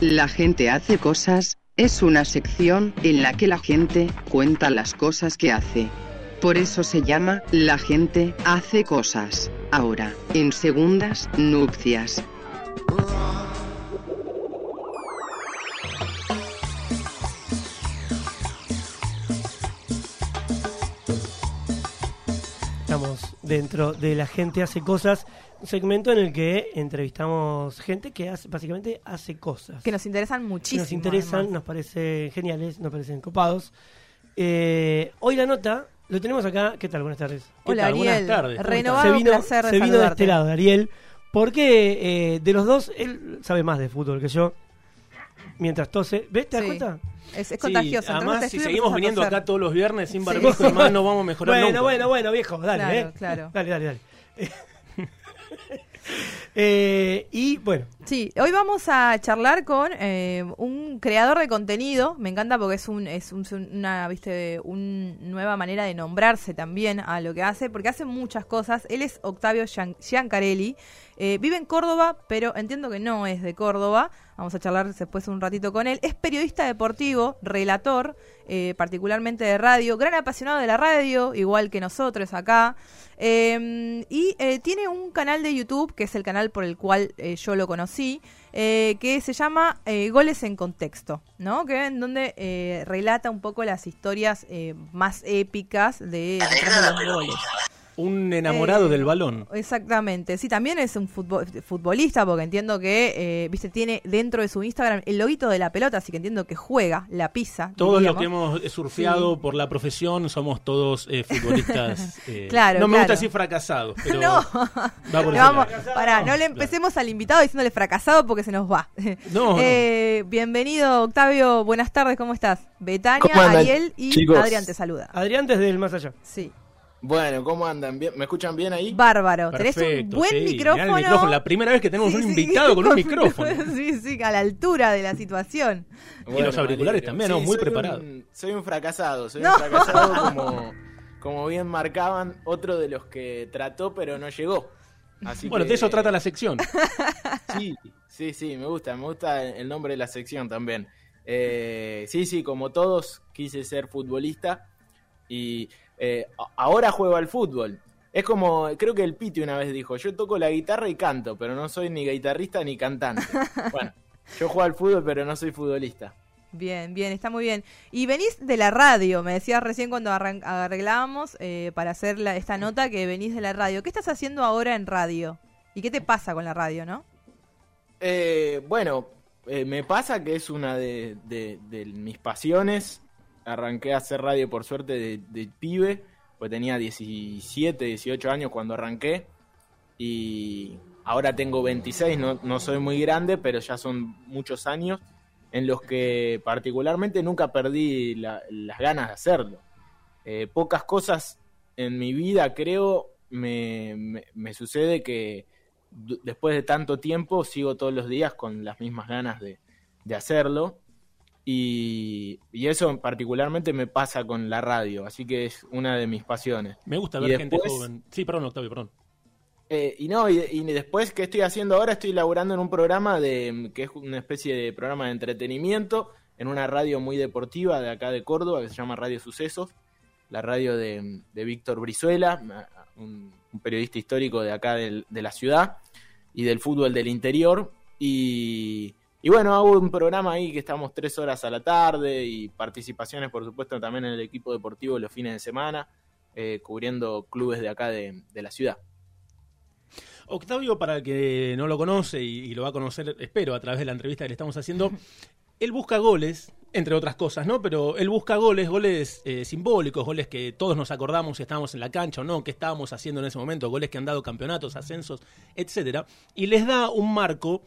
La gente hace cosas, es una sección en la que la gente cuenta las cosas que hace. Por eso se llama La gente hace cosas. Ahora, en segundas nupcias. Dentro de La gente hace cosas, un segmento en el que entrevistamos gente que hace, básicamente hace cosas. Que nos interesan muchísimo. nos interesan, además. nos parecen geniales, nos parecen copados. Eh, hoy la nota lo tenemos acá. ¿Qué tal? Buenas tardes. ¿Qué Hola tal? Buenas Ariel, tardes, ¿cómo renovado se vino, placer se vino de este lado, Ariel, porque eh, de los dos, él sabe más de fútbol que yo. Mientras tose, ¿ves? ¿Te das Sí. cuenta? Es, es Sí, contagioso. Entramos además, si seguimos viniendo acá todos los viernes sin Sí. barbijo, además no vamos a mejorar Bueno, nunca. bueno, bueno, viejo, dale, Claro, ¿eh? claro. Dale, dale, dale. Eh, y bueno, Sí, hoy vamos a charlar con eh, un creador de contenido. Me encanta porque es un es un- una viste una nueva manera de nombrarse también a lo que hace, porque hace muchas cosas. Él es Octavio Gian- Giancarelli. Eh, vive en Córdoba, pero entiendo que no es de Córdoba. Vamos a charlar después un ratito con él. Es periodista deportivo, relator, eh, particularmente de radio, gran apasionado de la radio, igual que nosotros acá. Eh, y eh, tiene un canal de YouTube, que es el canal por el cual eh, yo lo conocí, que se llama Goles en Contexto, ¿no? Que en donde eh, relata un poco las historias eh, más épicas de, de los goles. Un enamorado Eh, del balón. Exactamente, sí, también es un futbo- futbolista, porque entiendo que, eh, viste, tiene dentro de su Instagram el loguito de la pelota, así que entiendo que juega, la pisa. Todos los que hemos surfeado por la profesión somos todos eh, futbolistas. eh, Claro, no me claro. gusta decir fracasados, pero No, va por No, vamos, pará, no le empecemos al invitado diciéndole fracasado porque se nos va. No, no. Bienvenido, Octavio. Buenas tardes, ¿cómo estás? Betania, ¿Cómo andan, Ariel y chicos? Adrián te saluda. Adrián desde el más allá. Sí, Bueno, ¿cómo andan? ¿Bien? ¿Me escuchan bien ahí? bárbaro. Tenés un Perfecto, buen sí, mirá el micrófono. micrófono, La primera vez que tenemos Sí, un sí, invitado con un micrófono. sí, sí, a la altura de la situación. Y los auriculares también, ¿no? Muy preparado. un- soy un fracasado, soy No. un fracasado como, como bien marcaban, otro de los que trató pero no llegó. Así Bueno, que- de eso trata la sección. Sí, sí, sí, me gusta, me gusta el nombre de la sección también. Eh, sí, sí, como todos quise ser futbolista y eh, ahora juego al fútbol. Es como, creo que el Piti una vez dijo, yo toco la guitarra y canto, pero no soy ni guitarrista ni cantante. Bueno, yo juego al fútbol, pero no soy futbolista. Bien, bien, está muy bien. Y venís de la radio, me decías recién cuando arreglábamos eh, para hacer la- esta nota que venís de la radio. ¿Qué estás haciendo ahora en radio? ¿Y qué te pasa con la radio, no? Eh, bueno, eh, me pasa que es una de, de- de mis pasiones. Arranqué a hacer radio por suerte de, pibe, pues tenía 17, 18 años cuando arranqué. Y ahora tengo 26, no, no soy muy grande, pero ya son muchos años en los que particularmente nunca perdí la- las ganas de hacerlo. Eh, pocas cosas en mi vida, creo, me, me- me sucede que después de tanto tiempo sigo todos los días con las mismas ganas de, de hacerlo. Y, y eso particularmente me pasa con la radio, así que es una de mis pasiones. Me gusta ver gente joven. Sí, perdón, Octavio, perdón. Eh, y no, y, y después que estoy haciendo ahora, estoy laburando en un programa de que es una especie de programa de entretenimiento en una radio muy deportiva de acá de Córdoba que se llama Radio Sucesos, la radio de, de Víctor Brizuela, un, un periodista histórico de acá del- de la ciudad y del fútbol del interior. Y, y bueno, hago un programa ahí que estamos tres horas a la tarde y participaciones, por supuesto, también en el equipo deportivo los fines de semana, eh, cubriendo clubes de acá de- de la ciudad. Octavio, para el que no lo conoce y, y lo va a conocer, espero, a través de la entrevista que le estamos haciendo, él busca goles, entre otras cosas, ¿no? Pero él busca goles, goles eh, simbólicos, goles que todos nos acordamos si estábamos en la cancha o no, qué estábamos haciendo en ese momento, goles que han dado campeonatos, ascensos, etcétera, y les da un marco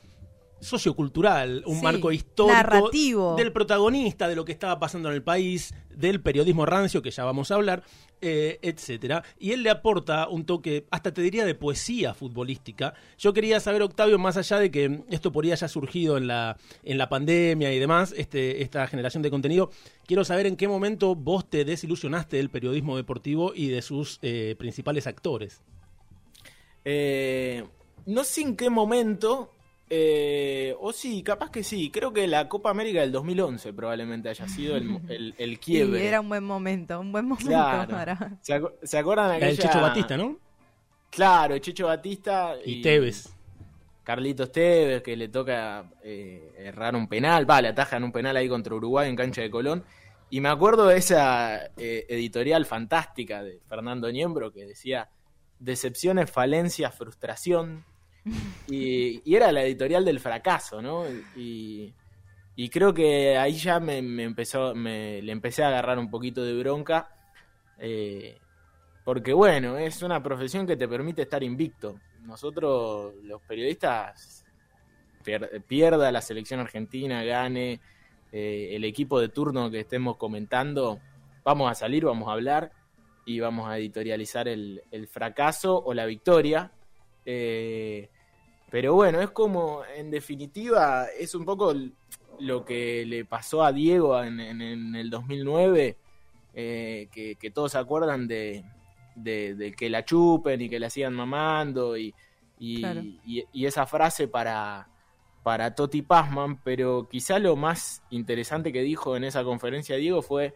sociocultural, un Sí, marco histórico narrativo. del protagonista de lo que estaba pasando en el país, del periodismo rancio, que ya vamos a hablar, eh, etcétera. Y él le aporta un toque, hasta te diría, de poesía futbolística. Yo quería saber, Octavio, más allá de que esto podría haya surgido en la, en la pandemia y demás, este, esta generación de contenido, quiero saber en qué momento vos te desilusionaste del periodismo deportivo y de sus eh, principales actores. Eh, no sé en qué momento. Eh, o sí, capaz que sí. Creo que la Copa América del 2011 probablemente haya sido el, el, el quiebre. era un buen momento, un buen momento Claro. para... ¿Se, acu- se acuerdan de aquella... Checho Batista, ¿no? Claro, Checho Batista Y Tevez. Carlitos Tevez, que le toca eh, errar un penal, va, le atajan un penal ahí contra Uruguay en cancha de Colón. Y me acuerdo de esa eh, editorial fantástica de Fernando Niembro que decía decepciones, falencias, frustración. Y, era la editorial del fracaso, ¿no? Y, creo que ahí ya me, empezó, me, le empecé a agarrar un poquito de bronca. eh, porque bueno, es una profesión que te permite estar invicto. Nosotros, los periodistas, pier- pierda la selección argentina, gane eh, el equipo de turno que estemos comentando, vamos a salir, vamos a hablar y vamos a editorializar el fracaso o la victoria. Eh, pero bueno, es como, en definitiva, es un poco lo que le pasó a Diego en, en- en el 2009, eh, que, que todos se acuerdan de, de, de que la chupen y que la sigan mamando y, y, Claro. y- y esa frase para, para Toti Pazman, pero quizá lo más interesante que dijo en esa conferencia Diego fue,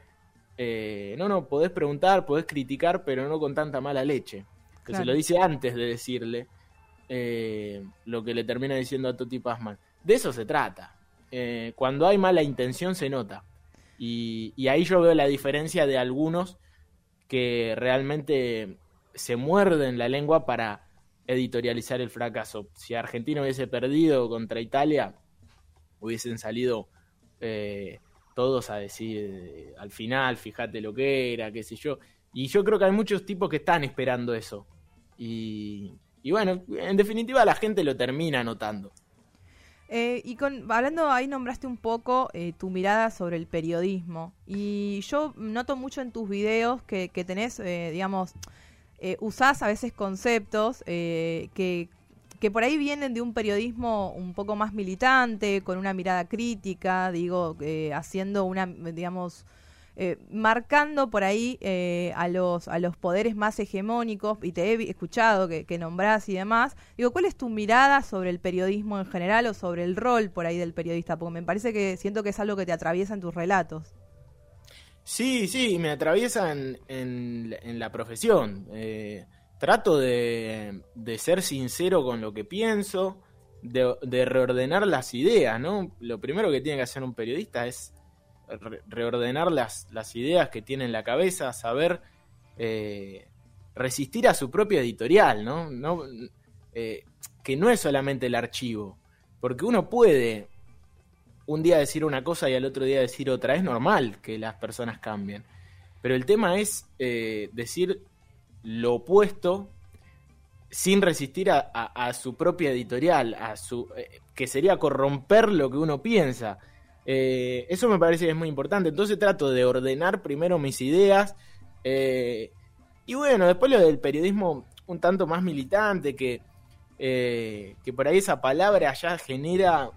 eh, no, no, podés preguntar, podés criticar, pero no con tanta mala leche. Que Claro. se lo dice antes de decirle eh, lo que le termina diciendo a Toti Pazman. De eso se trata. Eh, cuando hay mala intención se nota. Y, ahí yo veo la diferencia de algunos que realmente se muerden la lengua para editorializar el fracaso. Si Argentina hubiese perdido contra Italia, hubiesen salido eh, todos a decir al final, fíjate lo que era, qué sé yo. Y yo creo que hay muchos tipos que están esperando eso. Y, y bueno, en definitiva la gente lo termina notando. Eh, y con, hablando, ahí nombraste un poco eh, tu mirada sobre el periodismo. Y yo noto mucho en tus videos que, que tenés, eh, digamos, eh, usás a veces conceptos eh, que, que por ahí vienen de un periodismo un poco más militante, con una mirada crítica, digo, eh, haciendo una, digamos, eh, marcando por ahí eh, a los a los poderes más hegemónicos y te he escuchado que, que nombrás y demás digo cuál es tu mirada sobre el periodismo en general o sobre el rol por ahí del periodista porque me parece que siento que es algo que te atraviesa en tus relatos Sí, sí, me atraviesa en, la profesión. Eh, trato de, ser sincero con lo que pienso, de reordenar las ideas, ¿no? Lo primero que tiene que hacer un periodista es re- reordenar las, ideas que tiene en la cabeza, saber eh, resistir a su propia editorial, ¿no? eh, que no es solamente el archivo, porque uno puede un día decir una cosa y al otro día decir otra. Es normal que las personas cambien. Pero el tema es eh, decir lo opuesto sin resistir a, a- su propia editorial, a su que sería corromper lo que uno piensa. Eh, eso me parece que es muy importante. Entonces trato de ordenar primero mis ideas. eh, y bueno, después lo del periodismo un tanto más militante, que, eh, que por ahí esa palabra ya genera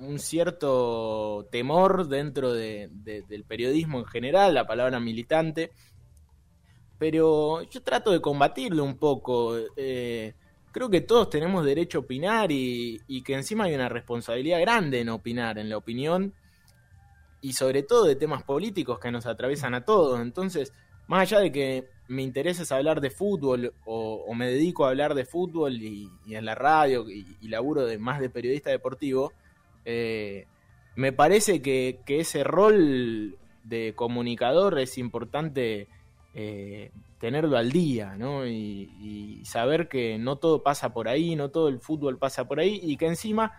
un cierto temor dentro de- de- del periodismo en general, la palabra militante, pero yo trato de combatirlo un poco. creo que todos tenemos derecho a opinar y que encima hay una responsabilidad grande en opinar, en la opinión, y sobre todo de temas políticos que nos atraviesan a todos. Entonces, más allá de que me intereses hablar de fútbol o, me dedico a hablar de fútbol y, en la radio y, laburo de más de periodista deportivo, eh, me parece que, ese rol de comunicador es importante eh, tenerlo al día, ¿no? Y saber que no todo pasa por ahí, no todo el fútbol pasa por ahí y que encima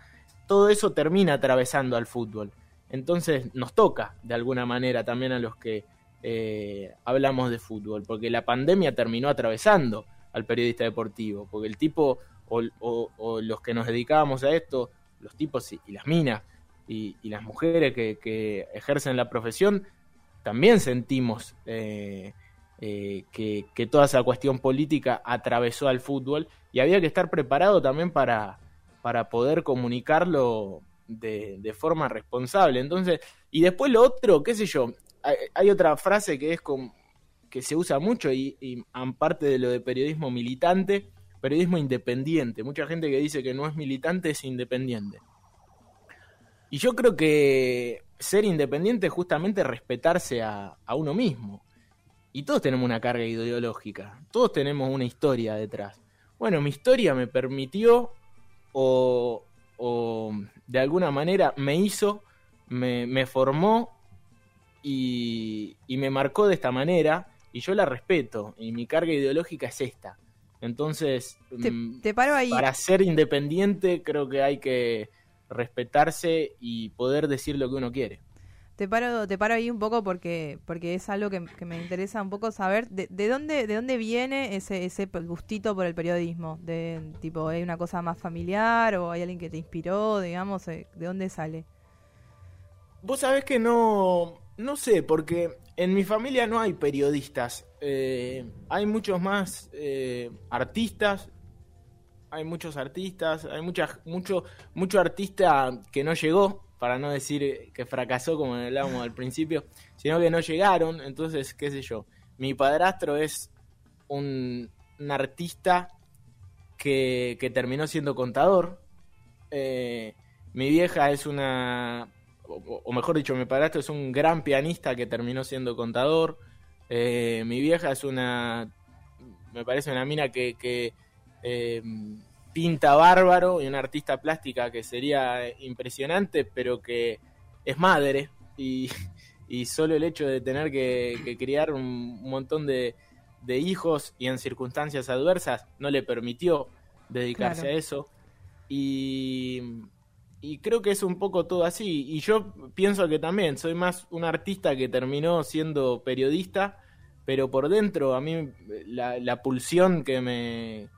todo eso termina atravesando al fútbol. Entonces nos toca de alguna manera también a los que eh, hablamos de fútbol, porque la pandemia terminó atravesando al periodista deportivo, porque el tipo o, los que nos dedicábamos a esto, los tipos y, las minas y, las mujeres que, que ejercen la profesión, también sentimos eh, eh, que, que toda esa cuestión política atravesó al fútbol y había que estar preparado también para, para poder comunicarlo de, forma responsable. Entonces, y después lo otro, qué sé yo, hay, otra frase que es con, que se usa mucho y, y aparte de lo de periodismo militante, periodismo independiente. Mucha gente que dice que no es militante es independiente. Y yo creo que ser independiente es justamente respetarse a, a uno mismo. Y todos tenemos una carga ideológica, todos tenemos una historia detrás. Bueno, mi historia me permitió o, o de alguna manera me hizo, me, me formó y, y, me marcó de esta manera y yo la respeto y mi carga ideológica es esta. Entonces, te, mm, te paro ahí. para ser independiente creo que hay que respetarse y poder decir lo que uno quiere. Te paro, te paro ahí un poco porque, porque es algo que, me interesa un poco saber de, de, dónde, de dónde viene ese, ese gustito por el periodismo. De tipo, ¿hay una cosa más familiar o hay alguien que te inspiró, digamos? eh, ¿De dónde sale? Vos sabés que no, no sé, porque en mi familia no hay periodistas. Eh, hay muchos más eh, artistas. Hay muchos artistas, hay mucha, mucho, mucho artista que no llegó, para no decir que fracasó como hablábamos al principio, sino que no llegaron, entonces, qué sé yo. Mi padrastro es un, un artista que, que, terminó siendo contador. Eh, mi vieja es una, o, o, mejor dicho, mi padrastro es un gran pianista que terminó siendo contador. Eh, mi vieja es una, me parece una mina que, que eh, pinta bárbaro y una artista plástica que sería impresionante, pero que es madre y, y solo el hecho de tener que, que criar un, montón de, de, hijos y en circunstancias adversas no le permitió dedicarse claro. a eso. Y, y creo que es un poco todo así. Y yo pienso que también soy más un artista que terminó siendo periodista, pero por dentro a mí la, la pulsión que me,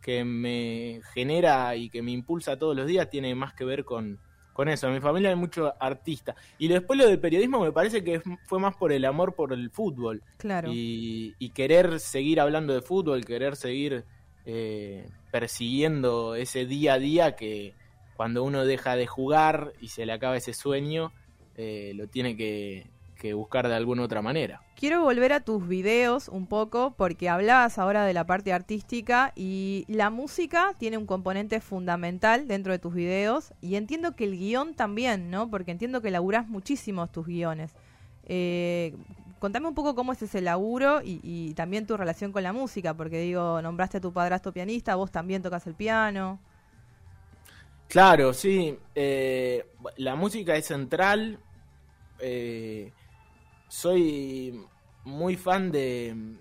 que me genera y que me impulsa todos los días tiene más que ver con, con eso. En mi familia hay mucho artista. Y después lo del periodismo me parece que fue más por el amor por el fútbol. Claro. Y, y querer seguir hablando de fútbol, querer seguir eh, persiguiendo ese día a día que cuando uno deja de jugar y se le acaba ese sueño, eh, lo tiene que, que buscar de alguna otra manera. Quiero volver a tus videos un poco porque hablabas ahora de la parte artística y la música tiene un componente fundamental dentro de tus videos y entiendo que el guion también, ¿no? Porque entiendo que laburás muchísimo tus guiones. Eh, contame un poco cómo es ese laburo y, y, también tu relación con la música, porque digo, nombraste a tu padrastro pianista, vos también tocas el piano. Claro, sí. Eh, la música es central. Eh, soy muy fan de...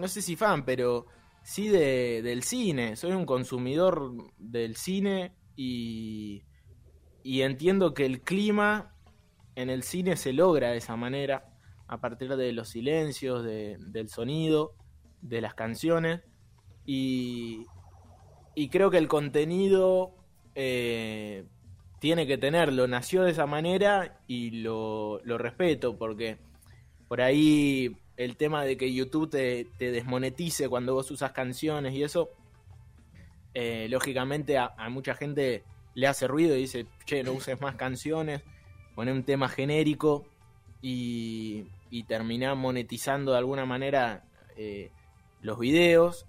No sé si fan, pero sí de, del cine. Soy un consumidor del cine y, y entiendo que el clima en el cine se logra de esa manera, a partir de los silencios, de, del sonido, de las canciones. Y, y creo que el contenido eh, tiene que tenerlo, nació de esa manera y lo, lo, respeto porque por ahí el tema de que YouTube te, te desmonetice cuando vos usas canciones y eso, eh, lógicamente a, mucha gente le hace ruido y dice, che, no uses más canciones, pone un tema genérico y, y termina monetizando de alguna manera eh, los videos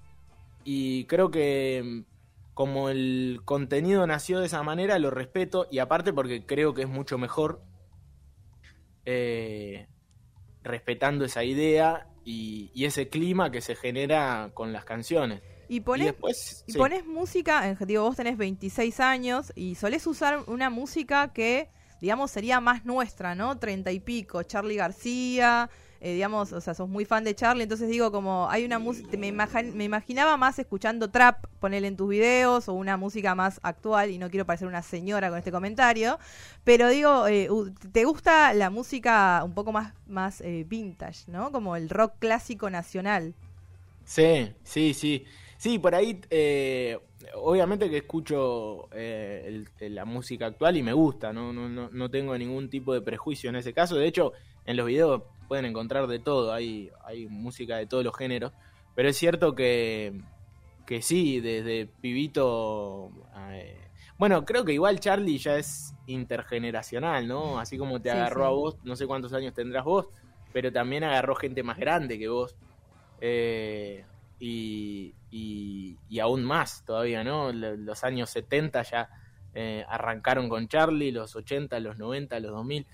y creo que como el contenido nació de esa manera, lo respeto y aparte porque creo que es mucho mejor eh, respetando esa idea y, y, ese clima que se genera con las canciones. Y pones, y después, y sí. pones música, digo, vos tenés 26 años y solés usar una música que, digamos, sería más nuestra, ¿no? Treinta y pico, Charlie García, eh, digamos, o sea, sos muy fan de Charlie, entonces digo como hay una música, me, me, imaginaba más escuchando trap, ponerle en tus videos o una música más actual y no quiero parecer una señora con este comentario, pero digo, eh, ¿te gusta la música un poco más, más eh, vintage, ¿no? Como el rock clásico nacional. Sí, sí, sí. Sí, por ahí, obviamente que escucho la música actual y me gusta, ¿no? No, no, no tengo ningún tipo de prejuicio en ese caso. De hecho, en los videos pueden encontrar de todo, hay, hay música de todos los géneros, pero es cierto que, que sí, desde pibito... Eh, bueno, creo que igual Charlie ya es intergeneracional, ¿no? Así como te sí, agarró sí. a vos, no sé cuántos años tendrás vos, pero también agarró gente más grande que vos. Eh, y, y, y aún más todavía, ¿no? Los años 70 ya eh, arrancaron con Charlie, los 80, los 90, los 2000,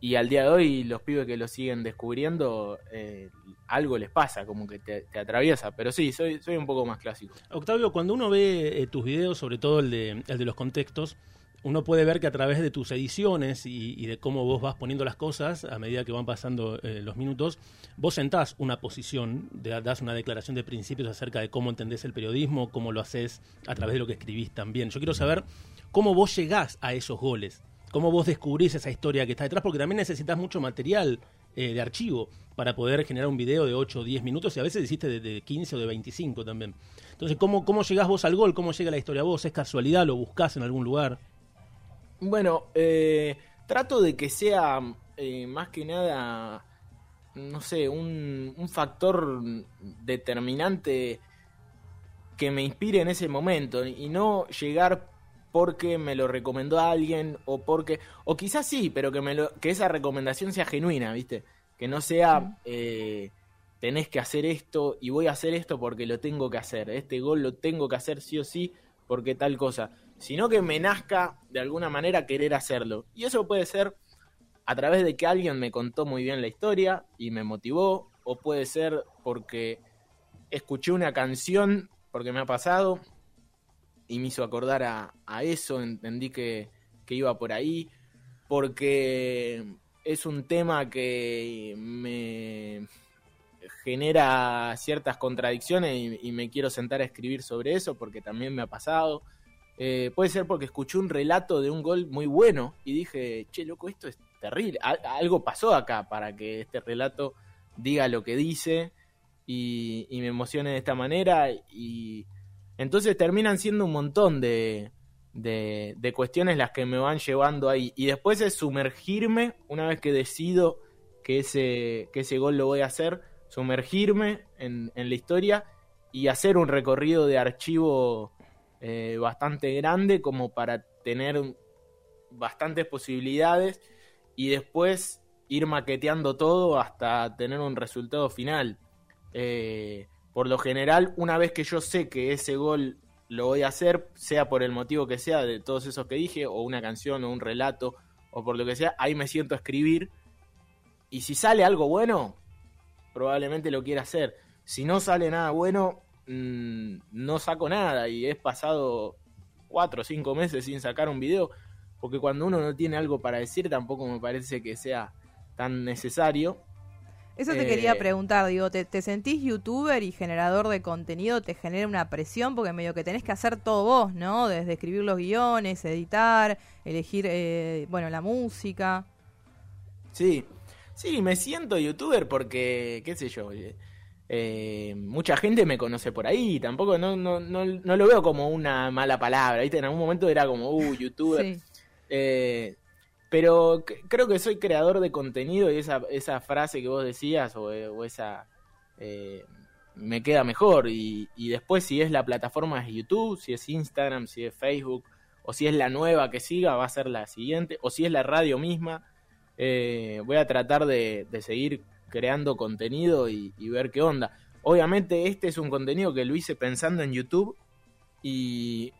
y al día de hoy los pibes que lo siguen descubriendo, eh, algo les pasa, como que te, te atraviesa, pero sí, soy, soy un poco más clásico. Octavio, cuando uno ve eh, tus videos, sobre todo el de, el de los contextos, uno puede ver que a través de tus ediciones y, de cómo vos vas poniendo las cosas a medida que van pasando eh, los minutos, vos sentás una posición, de- das una declaración de principios acerca de cómo entendés el periodismo, cómo lo haces a través de lo que escribís también. Yo quiero saber cómo vos llegás a esos goles, cómo vos descubrís esa historia que está detrás, porque también necesitas mucho material eh, de archivo para poder generar un video de 8 o 10 minutos y a veces hiciste de, de 15 o de 25 también. Entonces, ¿cómo, ¿cómo llegás vos al gol? ¿Cómo llega la historia a vos? ¿Es casualidad? ¿Lo buscás en algún lugar? Bueno, eh, trato de que sea eh, más que nada, no sé, un, un factor determinante que me inspire en ese momento y no llegar porque me lo recomendó alguien o porque o quizás sí, pero que me lo, que esa recomendación sea genuina, ¿viste? Que no sea eh, tenés que hacer esto y voy a hacer esto porque lo tengo que hacer, este gol lo tengo que hacer sí o sí porque tal cosa, sino que me nazca de alguna manera querer hacerlo. Y eso puede ser a través de que alguien me contó muy bien la historia y me motivó, o puede ser porque escuché una canción, porque me ha pasado, y me hizo acordar a, a eso, entendí que, que iba por ahí, porque es un tema que me genera ciertas contradicciones y, me quiero sentar a escribir sobre eso, porque también me ha pasado. Eh, puede ser porque escuché un relato de un gol muy bueno y dije, che, loco, esto es terrible. Al- algo pasó acá para que este relato diga lo que dice y, y me emocione de esta manera. Y entonces terminan siendo un montón de, de, cuestiones las que me van llevando ahí. Y después es sumergirme, una vez que decido que ese, que ese gol lo voy a hacer, sumergirme en, en la historia y hacer un recorrido de archivo eh, bastante grande como para tener bastantes posibilidades y después ir maqueteando todo hasta tener un resultado final. Eh, por lo general, una vez que yo sé que ese gol lo voy a hacer, sea por el motivo que sea de todos esos que dije, o una canción, o un relato, o por lo que sea, ahí me siento a escribir. Y si sale algo bueno, probablemente lo quiera hacer. Si no sale nada bueno, mm, no saco nada y he pasado cuatro o cinco meses sin sacar un video, porque cuando uno no tiene algo para decir tampoco me parece que sea tan necesario. Eso te Eh, quería preguntar, digo, ¿te, te sentís youtuber y generador de contenido? ¿Te genera una presión? Porque medio que tenés que hacer todo vos, ¿no? Desde escribir los guiones, editar, elegir, eh, bueno, la música. Sí, sí, me siento youtuber porque, qué sé yo, eh, eh, mucha gente me conoce por ahí, tampoco no, no, no, no lo veo como una mala palabra, ¿viste? En algún momento era como, uh, youtuber. Sí. Pero creo que soy creador de contenido y esa, esa frase que vos decías o, eh, esa eh, me queda mejor. Y, y después si es la plataforma es YouTube, si es Instagram, si es Facebook o si es la nueva que siga va a ser la siguiente o si es la radio misma. eh, voy a tratar de, de seguir creando contenido y, y ver qué onda. Obviamente este es un contenido que lo hice pensando en YouTube y,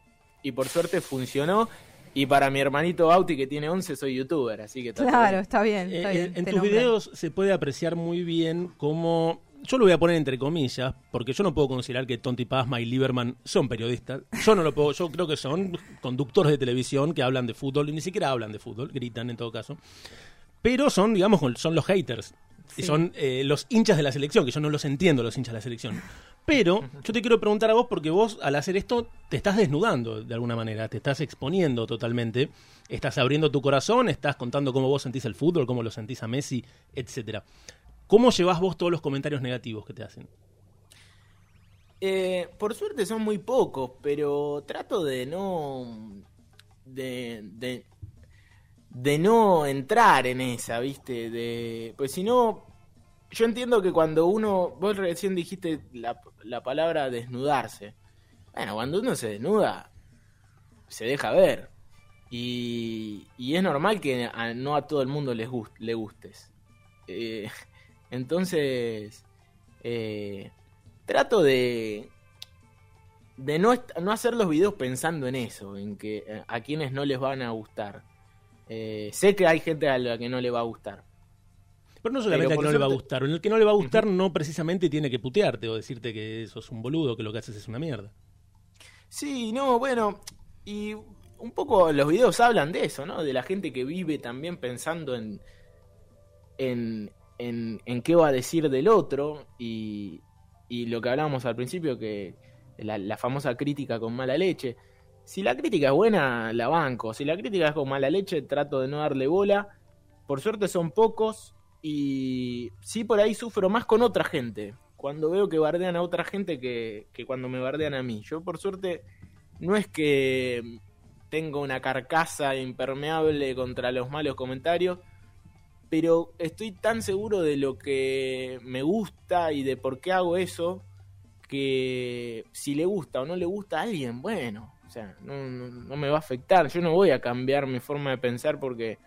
y por suerte funcionó. Y para mi hermanito Bauti que tiene 11 soy youtuber, así que está Claro, bien. está bien, Eh, está en- tus videos se puede apreciar muy bien cómo... Yo lo voy a poner entre comillas, porque yo no puedo considerar que Tonti Pasma y Lieberman son periodistas. Yo no lo puedo, yo creo que son conductores de televisión que hablan de fútbol, y ni siquiera hablan de fútbol, gritan en todo caso. Pero son, digamos, son los haters. Y son eh, los hinchas de la selección, que yo no los entiendo, los hinchas de la selección. Pero yo te quiero preguntar a vos, porque vos al hacer esto te estás desnudando de alguna manera, te estás exponiendo totalmente, estás abriendo tu corazón, estás contando cómo vos sentís el fútbol, cómo lo sentís a Messi, etcétera. ¿Cómo llevas vos todos los comentarios negativos que te hacen? Eh, por suerte son muy pocos, pero trato de no. de. de, de no entrar en esa, ¿viste? De, pues si no. Yo entiendo que cuando uno. Vos recién dijiste la, la palabra desnudarse. Bueno, cuando uno se desnuda, se deja ver. Y, y es normal que a- no a todo el mundo les gust- le gustes. Eh, entonces. eh, trato de de no, no hacer los videos pensando en eso, en que eh, a quienes no les van a gustar. Eh, sé que hay gente a la que no le va a gustar. Pero no solamente Pero por no le va a gustar. En el que no le va a gustar no precisamente tiene que putearte o decirte que sos un boludo, que lo que haces es una mierda. Sí, no, bueno, y un poco los videos hablan de eso, ¿no? De la gente que vive también pensando en, en, en, en qué va a decir del otro y, y lo que hablábamos al principio, que la, la famosa crítica con mala leche. Si la crítica es buena, la banco. Si la crítica es con mala leche, trato de no darle bola. Por suerte son pocos y sí por ahí sufro más con otra gente. Cuando veo que bardean a otra gente que, que cuando me bardean a mí. Yo por suerte no es que tengo una carcasa impermeable contra los malos comentarios, pero estoy tan seguro de lo que me gusta y de por qué hago eso, que si le gusta o no le gusta a alguien, bueno, o sea, no, no, no me va a afectar. Yo no voy a cambiar mi forma de pensar porque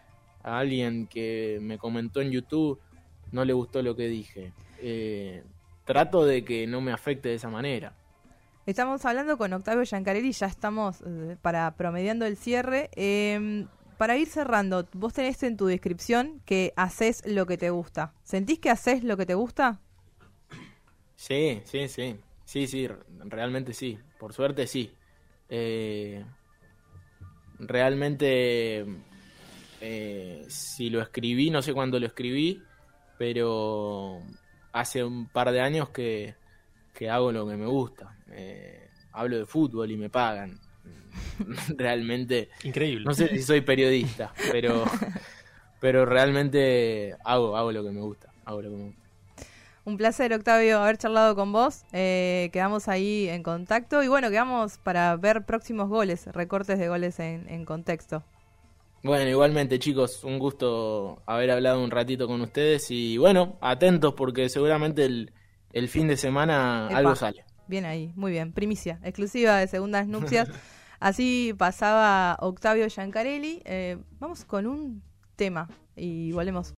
a alguien que me comentó en YouTube no le gustó lo que dije. Eh, trato de que no me afecte de esa manera. Estamos hablando con Octavio Giancarelli, ya estamos eh, para promediando el cierre. Eh, para ir cerrando, vos tenés en tu descripción que haces lo que te gusta. ¿Sentís que haces lo que te gusta? Sí, sí, sí. Sí, sí, realmente sí. Por suerte sí. Eh, realmente, eh, si lo escribí, no sé cuándo lo escribí, pero hace un par de años que, que hago lo que me gusta. Eh, hablo de fútbol y me pagan. realmente, Increíble. no sé si soy periodista, pero, pero realmente hago, hago lo que me gusta. Hago lo que me gusta. Un placer, Octavio, haber charlado con vos. Eh, quedamos ahí en contacto y bueno, quedamos para ver próximos goles, recortes de goles en, en contexto. Bueno, igualmente chicos, un gusto haber hablado un ratito con ustedes y bueno, atentos porque seguramente el, el fin de semana Epa. algo sale. Bien ahí, muy bien. Primicia, exclusiva de Segundas Nupcias. Así pasaba Octavio Giancarelli. Eh, vamos con un tema y volvemos.